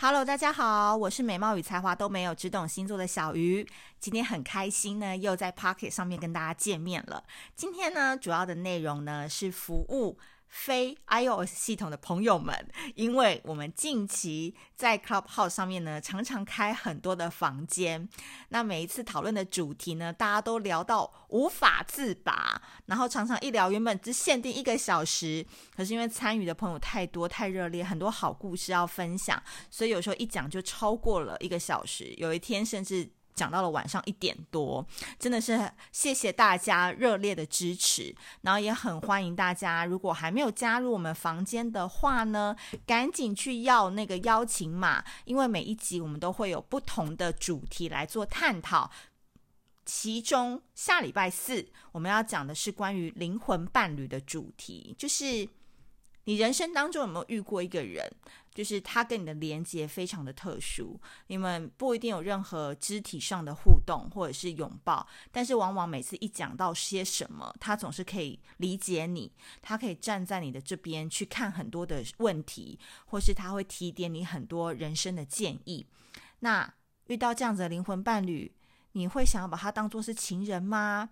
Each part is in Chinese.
Hello，大家好，我是美貌与才华都没有，只懂星座的小鱼。今天很开心呢，又在 Pocket 上面跟大家见面了。今天呢，主要的内容呢是服务。非 iOS 系统的朋友们，因为我们近期在 Clubhouse 上面呢，常常开很多的房间，那每一次讨论的主题呢，大家都聊到无法自拔，然后常常一聊原本只限定一个小时，可是因为参与的朋友太多太热烈，很多好故事要分享，所以有时候一讲就超过了一个小时，有一天甚至。讲到了晚上一点多，真的是谢谢大家热烈的支持，然后也很欢迎大家，如果还没有加入我们房间的话呢，赶紧去要那个邀请码，因为每一集我们都会有不同的主题来做探讨，其中下礼拜四我们要讲的是关于灵魂伴侣的主题，就是。你人生当中有没有遇过一个人，就是他跟你的连接非常的特殊，你们不一定有任何肢体上的互动或者是拥抱，但是往往每次一讲到些什么，他总是可以理解你，他可以站在你的这边去看很多的问题，或是他会提点你很多人生的建议。那遇到这样子的灵魂伴侣，你会想要把他当做是情人吗？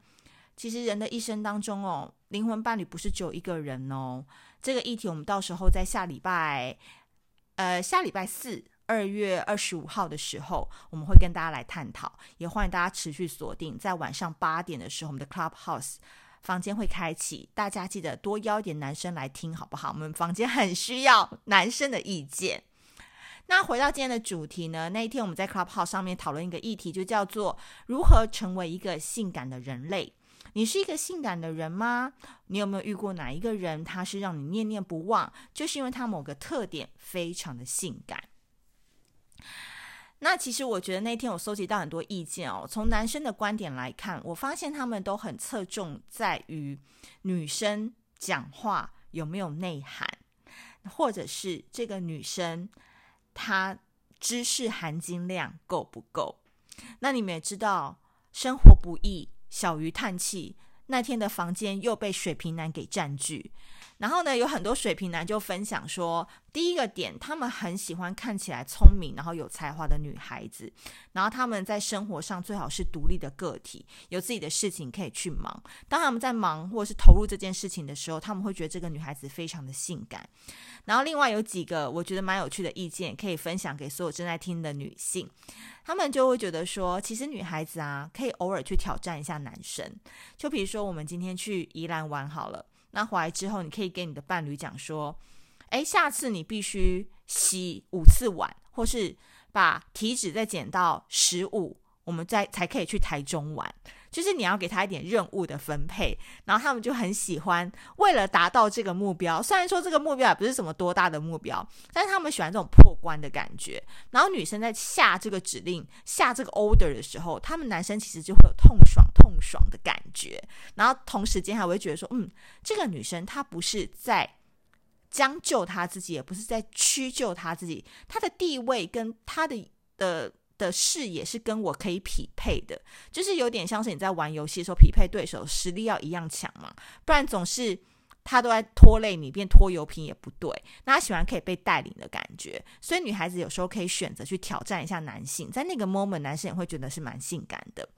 其实人的一生当中哦，灵魂伴侣不是只有一个人哦。这个议题我们到时候在下礼拜，呃，下礼拜四，二月二十五号的时候，我们会跟大家来探讨。也欢迎大家持续锁定，在晚上八点的时候，我们的 Clubhouse 房间会开启，大家记得多邀一点男生来听，好不好？我们房间很需要男生的意见。那回到今天的主题呢？那一天我们在 Clubhouse 上面讨论一个议题，就叫做如何成为一个性感的人类。你是一个性感的人吗？你有没有遇过哪一个人，他是让你念念不忘，就是因为他某个特点非常的性感？那其实我觉得那天我搜集到很多意见哦，从男生的观点来看，我发现他们都很侧重在于女生讲话有没有内涵，或者是这个女生她知识含金量够不够？那你们也知道，生活不易。小鱼叹气，那天的房间又被水瓶男给占据。然后呢，有很多水瓶男就分享说，第一个点，他们很喜欢看起来聪明，然后有才华的女孩子。然后他们在生活上最好是独立的个体，有自己的事情可以去忙。当他们在忙或者是投入这件事情的时候，他们会觉得这个女孩子非常的性感。然后另外有几个我觉得蛮有趣的意见，可以分享给所有正在听的女性。他们就会觉得说，其实女孩子啊，可以偶尔去挑战一下男生。就比如说，我们今天去宜兰玩好了，那回来之后，你可以跟你的伴侣讲说，哎，下次你必须洗五次碗，或是把体脂再减到十五，我们再才可以去台中玩。就是你要给他一点任务的分配，然后他们就很喜欢。为了达到这个目标，虽然说这个目标也不是什么多大的目标，但是他们喜欢这种破关的感觉。然后女生在下这个指令、下这个 order 的时候，他们男生其实就会有痛爽、痛爽的感觉。然后同时间还会觉得说，嗯，这个女生她不是在将就她自己，也不是在屈就她自己，她的地位跟她的的。的视野是跟我可以匹配的，就是有点像是你在玩游戏的时候匹配对手实力要一样强嘛，不然总是他都在拖累你，变拖油瓶也不对。那他喜欢可以被带领的感觉，所以女孩子有时候可以选择去挑战一下男性，在那个 moment 男生也会觉得是蛮性感的。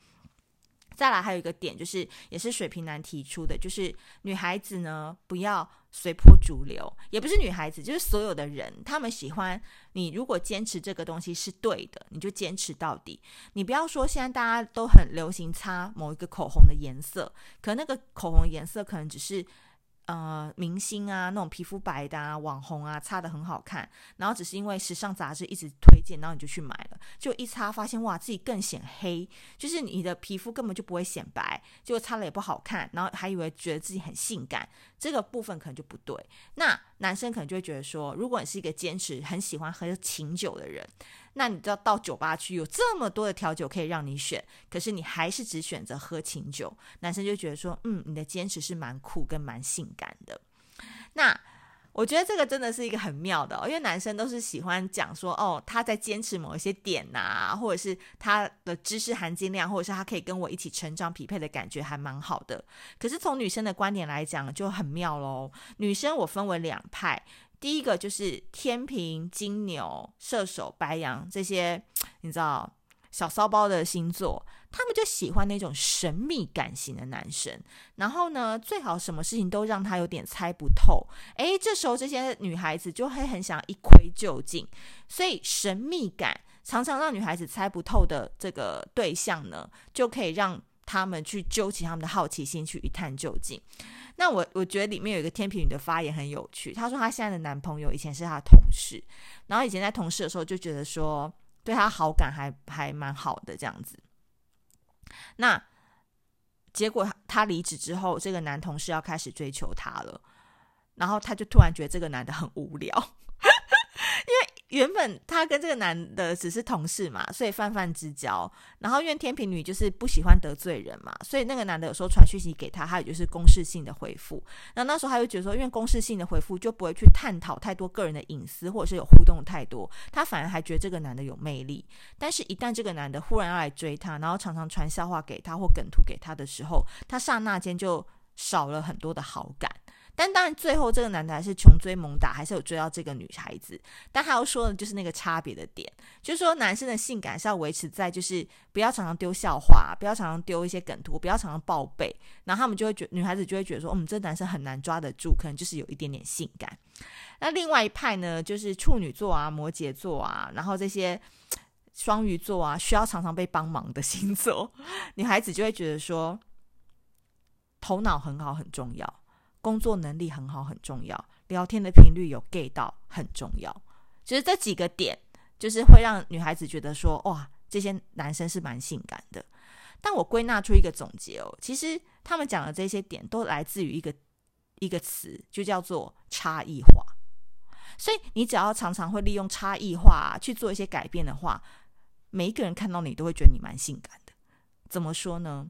再来还有一个点，就是也是水瓶男提出的，就是女孩子呢不要随波逐流，也不是女孩子，就是所有的人，他们喜欢你。如果坚持这个东西是对的，你就坚持到底。你不要说现在大家都很流行擦某一个口红的颜色，可那个口红颜色可能只是。呃，明星啊，那种皮肤白的啊，网红啊，擦的很好看，然后只是因为时尚杂志一直推荐，然后你就去买了，就一擦发现哇，自己更显黑，就是你的皮肤根本就不会显白，结果擦了也不好看，然后还以为觉得自己很性感，这个部分可能就不对。那男生可能就会觉得说，如果你是一个坚持很喜欢喝琴酒的人。那你知道到酒吧去有这么多的调酒可以让你选，可是你还是只选择喝清酒，男生就觉得说，嗯，你的坚持是蛮酷跟蛮性感的。那我觉得这个真的是一个很妙的，因为男生都是喜欢讲说，哦，他在坚持某一些点呐，或者是他的知识含金量，或者是他可以跟我一起成长匹配的感觉还蛮好的。可是从女生的观点来讲就很妙喽。女生我分为两派。第一个就是天平、金牛、射手、白羊这些，你知道小骚包的星座，他们就喜欢那种神秘感型的男生。然后呢，最好什么事情都让他有点猜不透。诶，这时候这些女孩子就会很想一窥究竟。所以神秘感常常让女孩子猜不透的这个对象呢，就可以让他们去揪起他们的好奇心，去一探究竟。那我我觉得里面有一个天平女的发言很有趣，她说她现在的男朋友以前是她同事，然后以前在同事的时候就觉得说对他好感还还蛮好的这样子。那结果他离职之后，这个男同事要开始追求他了，然后他就突然觉得这个男的很无聊。原本她跟这个男的只是同事嘛，所以泛泛之交。然后因为天秤女就是不喜欢得罪人嘛，所以那个男的有时候传讯息给她，她也就是公事性的回复。那那时候她就觉得说，因为公事性的回复就不会去探讨太多个人的隐私，或者是有互动太多，她反而还觉得这个男的有魅力。但是，一旦这个男的忽然要来追她，然后常常传笑话给她或梗图给她的时候，她刹那间就少了很多的好感。但当然，最后这个男的还是穷追猛打，还是有追到这个女孩子。但他要说的就是那个差别的点，就是说男生的性感是要维持在，就是不要常常丢笑话，不要常常丢一些梗图，不要常常报备，然后他们就会觉，女孩子就会觉得说，嗯，这男生很难抓得住，可能就是有一点点性感。那另外一派呢，就是处女座啊、摩羯座啊，然后这些双鱼座啊，需要常常被帮忙的星座，女孩子就会觉得说，头脑很好很重要。工作能力很好很重要，聊天的频率有 gay 到很重要。其实这几个点，就是会让女孩子觉得说，哇，这些男生是蛮性感的。但我归纳出一个总结哦，其实他们讲的这些点都来自于一个一个词，就叫做差异化。所以你只要常常会利用差异化去做一些改变的话，每一个人看到你都会觉得你蛮性感的。怎么说呢？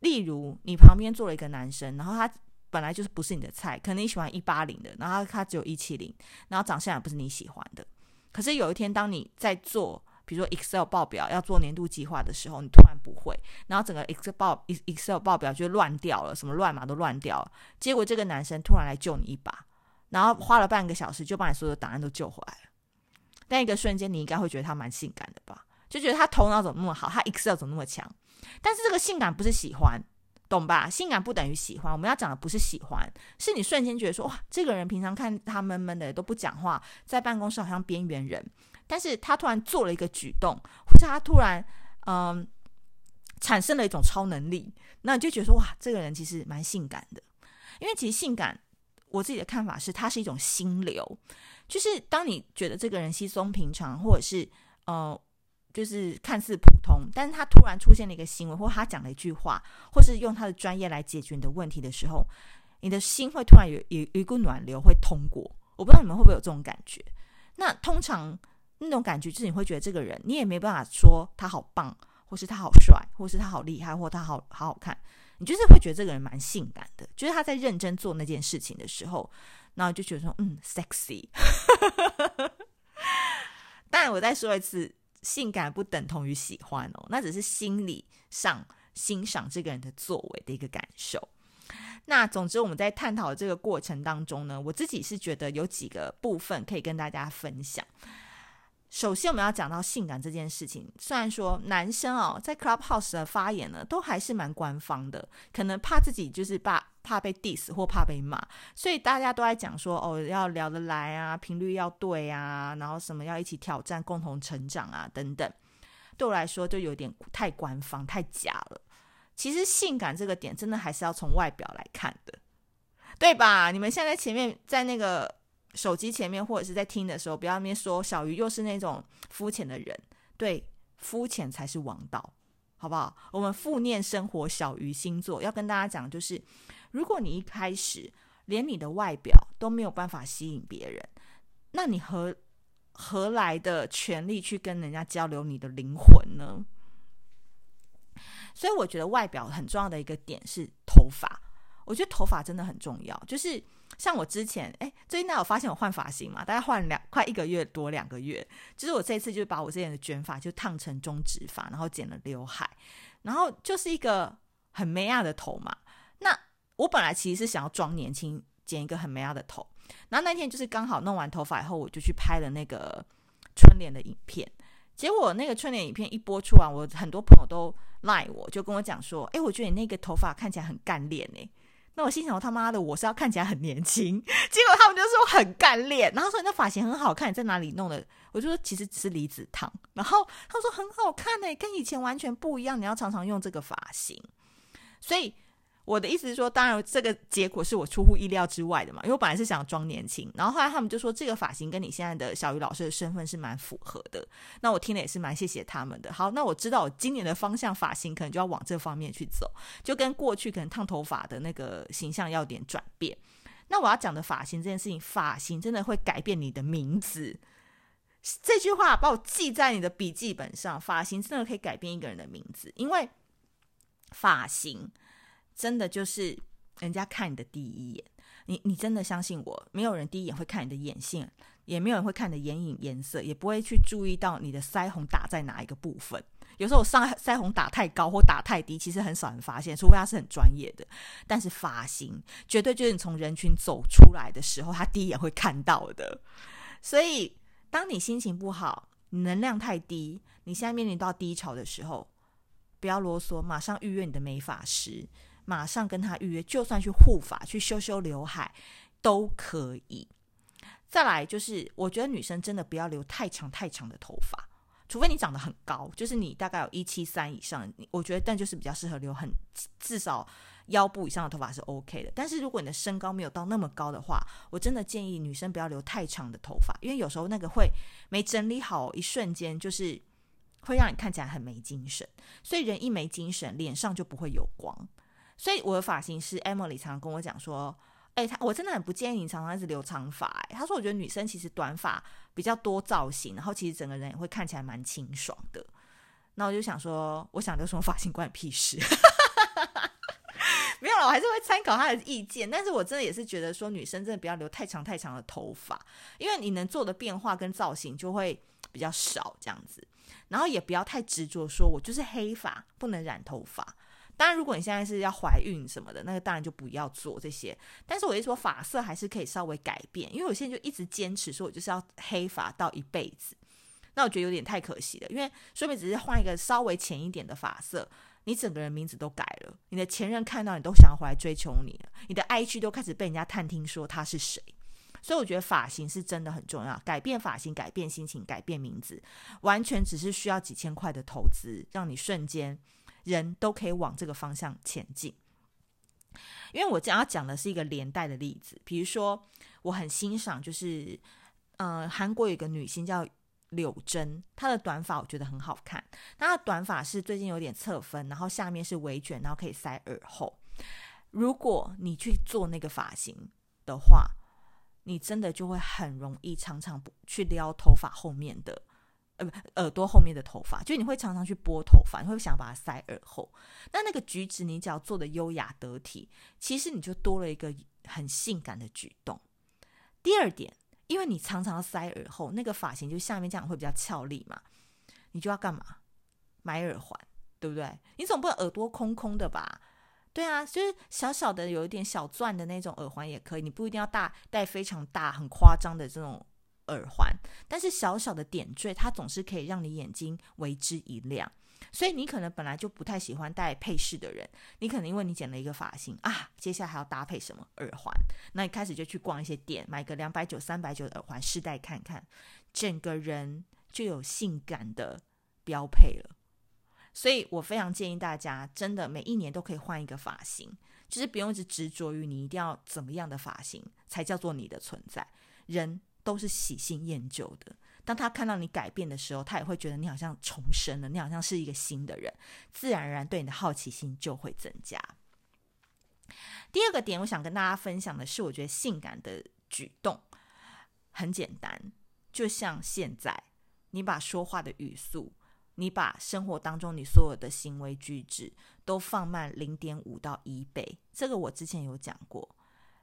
例如你旁边坐了一个男生，然后他。本来就是不是你的菜，可能你喜欢一八零的，然后他只有一七零，然后长相也不是你喜欢的。可是有一天，当你在做，比如说 Excel 报表要做年度计划的时候，你突然不会，然后整个 Excel 报 Excel 报表就乱掉了，什么乱码都乱掉了。结果这个男生突然来救你一把，然后花了半个小时就把你所有的档案都救回来了。但一个瞬间，你应该会觉得他蛮性感的吧？就觉得他头脑怎么那么好，他 Excel 怎么那么强？但是这个性感不是喜欢。懂吧？性感不等于喜欢，我们要讲的不是喜欢，是你瞬间觉得说，哇，这个人平常看他闷闷的都不讲话，在办公室好像边缘人，但是他突然做了一个举动，或者他突然嗯产生了一种超能力，那你就觉得说，哇，这个人其实蛮性感的。因为其实性感，我自己的看法是，它是一种心流，就是当你觉得这个人稀松平常，或者是呃。就是看似普通，但是他突然出现了一个行为，或他讲了一句话，或是用他的专业来解决你的问题的时候，你的心会突然有有一股暖流会通过。我不知道你们会不会有这种感觉？那通常那种感觉就是你会觉得这个人，你也没办法说他好棒，或是他好帅，或是他好厉害，或他好好好看，你就是会觉得这个人蛮性感的。就是他在认真做那件事情的时候，然后就觉得说，嗯，sexy。但我再说一次。性感不等同于喜欢哦，那只是心理上欣赏这个人的作为的一个感受。那总之，我们在探讨这个过程当中呢，我自己是觉得有几个部分可以跟大家分享。首先，我们要讲到性感这件事情。虽然说男生哦，在 Clubhouse 的发言呢，都还是蛮官方的，可能怕自己就是把怕被 diss 或怕被骂，所以大家都在讲说哦，要聊得来啊，频率要对啊，然后什么要一起挑战、共同成长啊等等。对我来说，就有点太官方、太假了。其实，性感这个点，真的还是要从外表来看的，对吧？你们现在前面在那个。手机前面或者是在听的时候，不要那边说小鱼又是那种肤浅的人，对，肤浅才是王道，好不好？我们负念生活小鱼星座要跟大家讲，就是如果你一开始连你的外表都没有办法吸引别人，那你何何来的权利去跟人家交流你的灵魂呢？所以我觉得外表很重要的一个点是头发，我觉得头发真的很重要，就是。像我之前，哎，最近大家有发现我换发型嘛？大概换两快一个月多两个月，就是我这一次就把我之前的卷发就烫成中直发，然后剪了刘海，然后就是一个很美亚的头嘛。我本来其实是想要装年轻，剪一个很美亚的头，然后那天就是刚好弄完头发以后，我就去拍了那个春联的影片。结果那个春联影片一播出完，我很多朋友都赖我，就跟我讲说：“哎，我觉得你那个头发看起来很干练哎。”那我心想：“他妈的，我是要看起来很年轻。”结果他们就说很干练，然后说你的发型很好看，你在哪里弄的？我就说其实只是离子烫。然后他说很好看哎，跟以前完全不一样。你要常常用这个发型，所以。我的意思是说，当然这个结果是我出乎意料之外的嘛，因为我本来是想装年轻，然后后来他们就说这个发型跟你现在的小鱼老师的身份是蛮符合的，那我听了也是蛮谢谢他们的。好，那我知道我今年的方向发型可能就要往这方面去走，就跟过去可能烫头发的那个形象要点转变。那我要讲的发型这件事情，发型真的会改变你的名字，这句话把我记在你的笔记本上，发型真的可以改变一个人的名字，因为发型。真的就是人家看你的第一眼，你你真的相信我？没有人第一眼会看你的眼线，也没有人会看你的眼影颜色，也不会去注意到你的腮红打在哪一个部分。有时候我上腮红打太高或打太低，其实很少人发现，除非他是很专业的。但是发型绝对就是你从人群走出来的时候，他第一眼会看到的。所以，当你心情不好，能量太低，你现在面临到低潮的时候，不要啰嗦，马上预约你的美发师。马上跟他预约，就算去护发、去修修刘海都可以。再来就是，我觉得女生真的不要留太长太长的头发，除非你长得很高，就是你大概有一七三以上，我觉得但就是比较适合留很至少腰部以上的头发是 OK 的。但是如果你的身高没有到那么高的话，我真的建议女生不要留太长的头发，因为有时候那个会没整理好，一瞬间就是会让你看起来很没精神。所以人一没精神，脸上就不会有光。所以我的发型师 Emily 常常跟我讲说：“哎，他我真的很不建议你常常一直留长发。”哎，他说：“我觉得女生其实短发比较多造型，然后其实整个人也会看起来蛮清爽的。”那我就想说，我想留什么发型关你屁事？没有了，我还是会参考他的意见。但是我真的也是觉得说，女生真的不要留太长太长的头发，因为你能做的变化跟造型就会比较少这样子。然后也不要太执着，说我就是黑发不能染头发。当然，如果你现在是要怀孕什么的，那个当然就不要做这些。但是我一说发色还是可以稍微改变，因为我现在就一直坚持说，我就是要黑发到一辈子。那我觉得有点太可惜了，因为说明只是换一个稍微浅一点的发色，你整个人名字都改了，你的前任看到你都想要回来追求你了，你的 IG 都开始被人家探听说他是谁。所以我觉得发型是真的很重要，改变发型、改变心情、改变名字，完全只是需要几千块的投资，让你瞬间。人都可以往这个方向前进，因为我将要讲的是一个连带的例子。比如说，我很欣赏，就是，呃，韩国有个女星叫柳珍，她的短发我觉得很好看。她的短发是最近有点侧分，然后下面是微卷，然后可以塞耳后。如果你去做那个发型的话，你真的就会很容易常常不去撩头发后面的。呃，不，耳朵后面的头发，就你会常常去拨头发，你会想把它塞耳后。那那个举止，你只要做的优雅得体，其实你就多了一个很性感的举动。第二点，因为你常常塞耳后，那个发型就下面这样会比较俏丽嘛，你就要干嘛？买耳环，对不对？你总不能耳朵空空的吧？对啊，就是小小的有一点小钻的那种耳环也可以，你不一定要大戴非常大很夸张的这种。耳环，但是小小的点缀，它总是可以让你眼睛为之一亮。所以你可能本来就不太喜欢戴配饰的人，你可能因为你剪了一个发型啊，接下来还要搭配什么耳环？那你开始就去逛一些店，买个两百九、三百九的耳环试戴看看，整个人就有性感的标配了。所以我非常建议大家，真的每一年都可以换一个发型，就是不用一直执着于你一定要怎么样的发型才叫做你的存在。人。都是喜新厌旧的。当他看到你改变的时候，他也会觉得你好像重生了，你好像是一个新的人，自然而然对你的好奇心就会增加。第二个点，我想跟大家分享的是，我觉得性感的举动很简单，就像现在，你把说话的语速，你把生活当中你所有的行为举止都放慢零点五到一倍，这个我之前有讲过，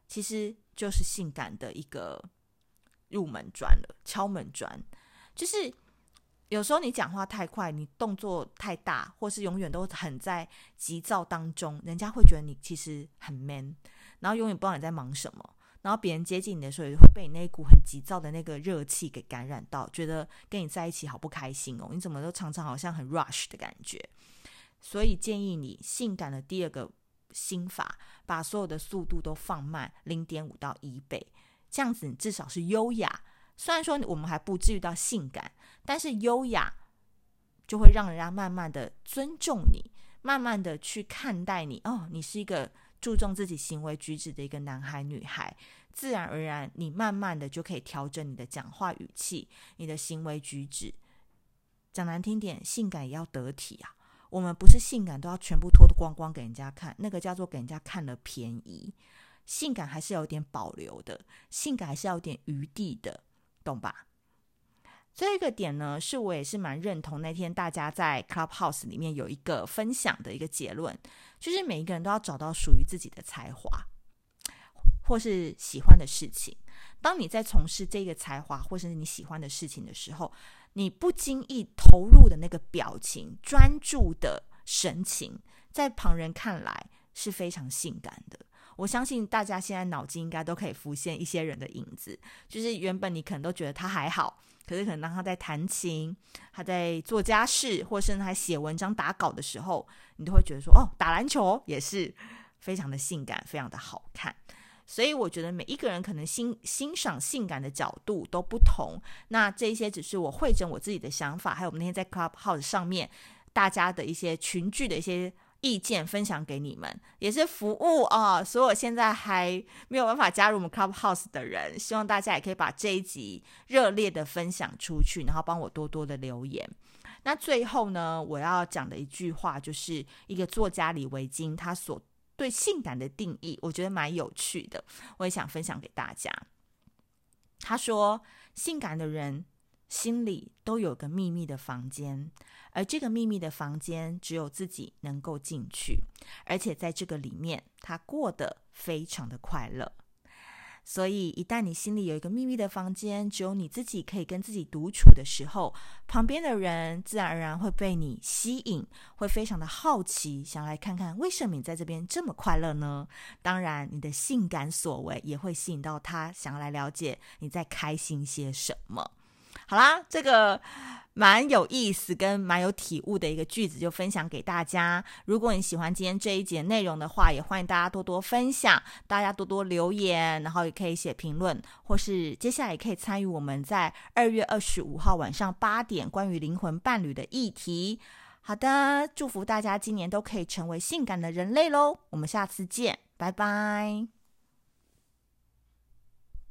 其实就是性感的一个。入门砖了，敲门砖，就是有时候你讲话太快，你动作太大，或是永远都很在急躁当中，人家会觉得你其实很 man，然后永远不知道你在忙什么。然后别人接近你的时候，也会被你那一股很急躁的那个热气给感染到，觉得跟你在一起好不开心哦。你怎么都常常好像很 rush 的感觉？所以建议你性感的第二个心法，把所有的速度都放慢零点五到一倍，这样子你至少是优雅。虽然说我们还不至于到性感，但是优雅就会让人家慢慢的尊重你，慢慢的去看待你。哦，你是一个。注重自己行为举止的一个男孩女孩，自然而然，你慢慢的就可以调整你的讲话语气，你的行为举止。讲难听点，性感也要得体啊。我们不是性感都要全部脱光光给人家看，那个叫做给人家看了便宜。性感还是有点保留的，性感还是要有点余地的，懂吧？这个点呢，是我也是蛮认同。那天大家在 Clubhouse 里面有一个分享的一个结论，就是每一个人都要找到属于自己的才华，或是喜欢的事情。当你在从事这个才华或是你喜欢的事情的时候，你不经意投入的那个表情、专注的神情，在旁人看来是非常性感的。我相信大家现在脑筋应该都可以浮现一些人的影子，就是原本你可能都觉得他还好，可是可能当他在弹琴、他在做家事，或是他写文章、打稿的时候，你都会觉得说，哦，打篮球也是非常的性感，非常的好看。所以我觉得每一个人可能欣欣赏性感的角度都不同。那这一些只是我会整我自己的想法，还有我们那天在 Clubhouse 上面大家的一些群聚的一些。意见分享给你们，也是服务啊！所有现在还没有办法加入我们 Clubhouse 的人，希望大家也可以把这一集热烈的分享出去，然后帮我多多的留言。那最后呢，我要讲的一句话，就是一个作家李维京他所对性感的定义，我觉得蛮有趣的，我也想分享给大家。他说，性感的人心里都有个秘密的房间。而这个秘密的房间，只有自己能够进去，而且在这个里面，他过得非常的快乐。所以，一旦你心里有一个秘密的房间，只有你自己可以跟自己独处的时候，旁边的人自然而然会被你吸引，会非常的好奇，想来看看为什么你在这边这么快乐呢？当然，你的性感所为也会吸引到他，想要来了解你在开心些什么。好啦，这个。蛮有意思跟蛮有体悟的一个句子，就分享给大家。如果你喜欢今天这一节内容的话，也欢迎大家多多分享，大家多多留言，然后也可以写评论，或是接下来也可以参与我们在二月二十五号晚上八点关于灵魂伴侣的议题。好的，祝福大家今年都可以成为性感的人类喽！我们下次见，拜拜。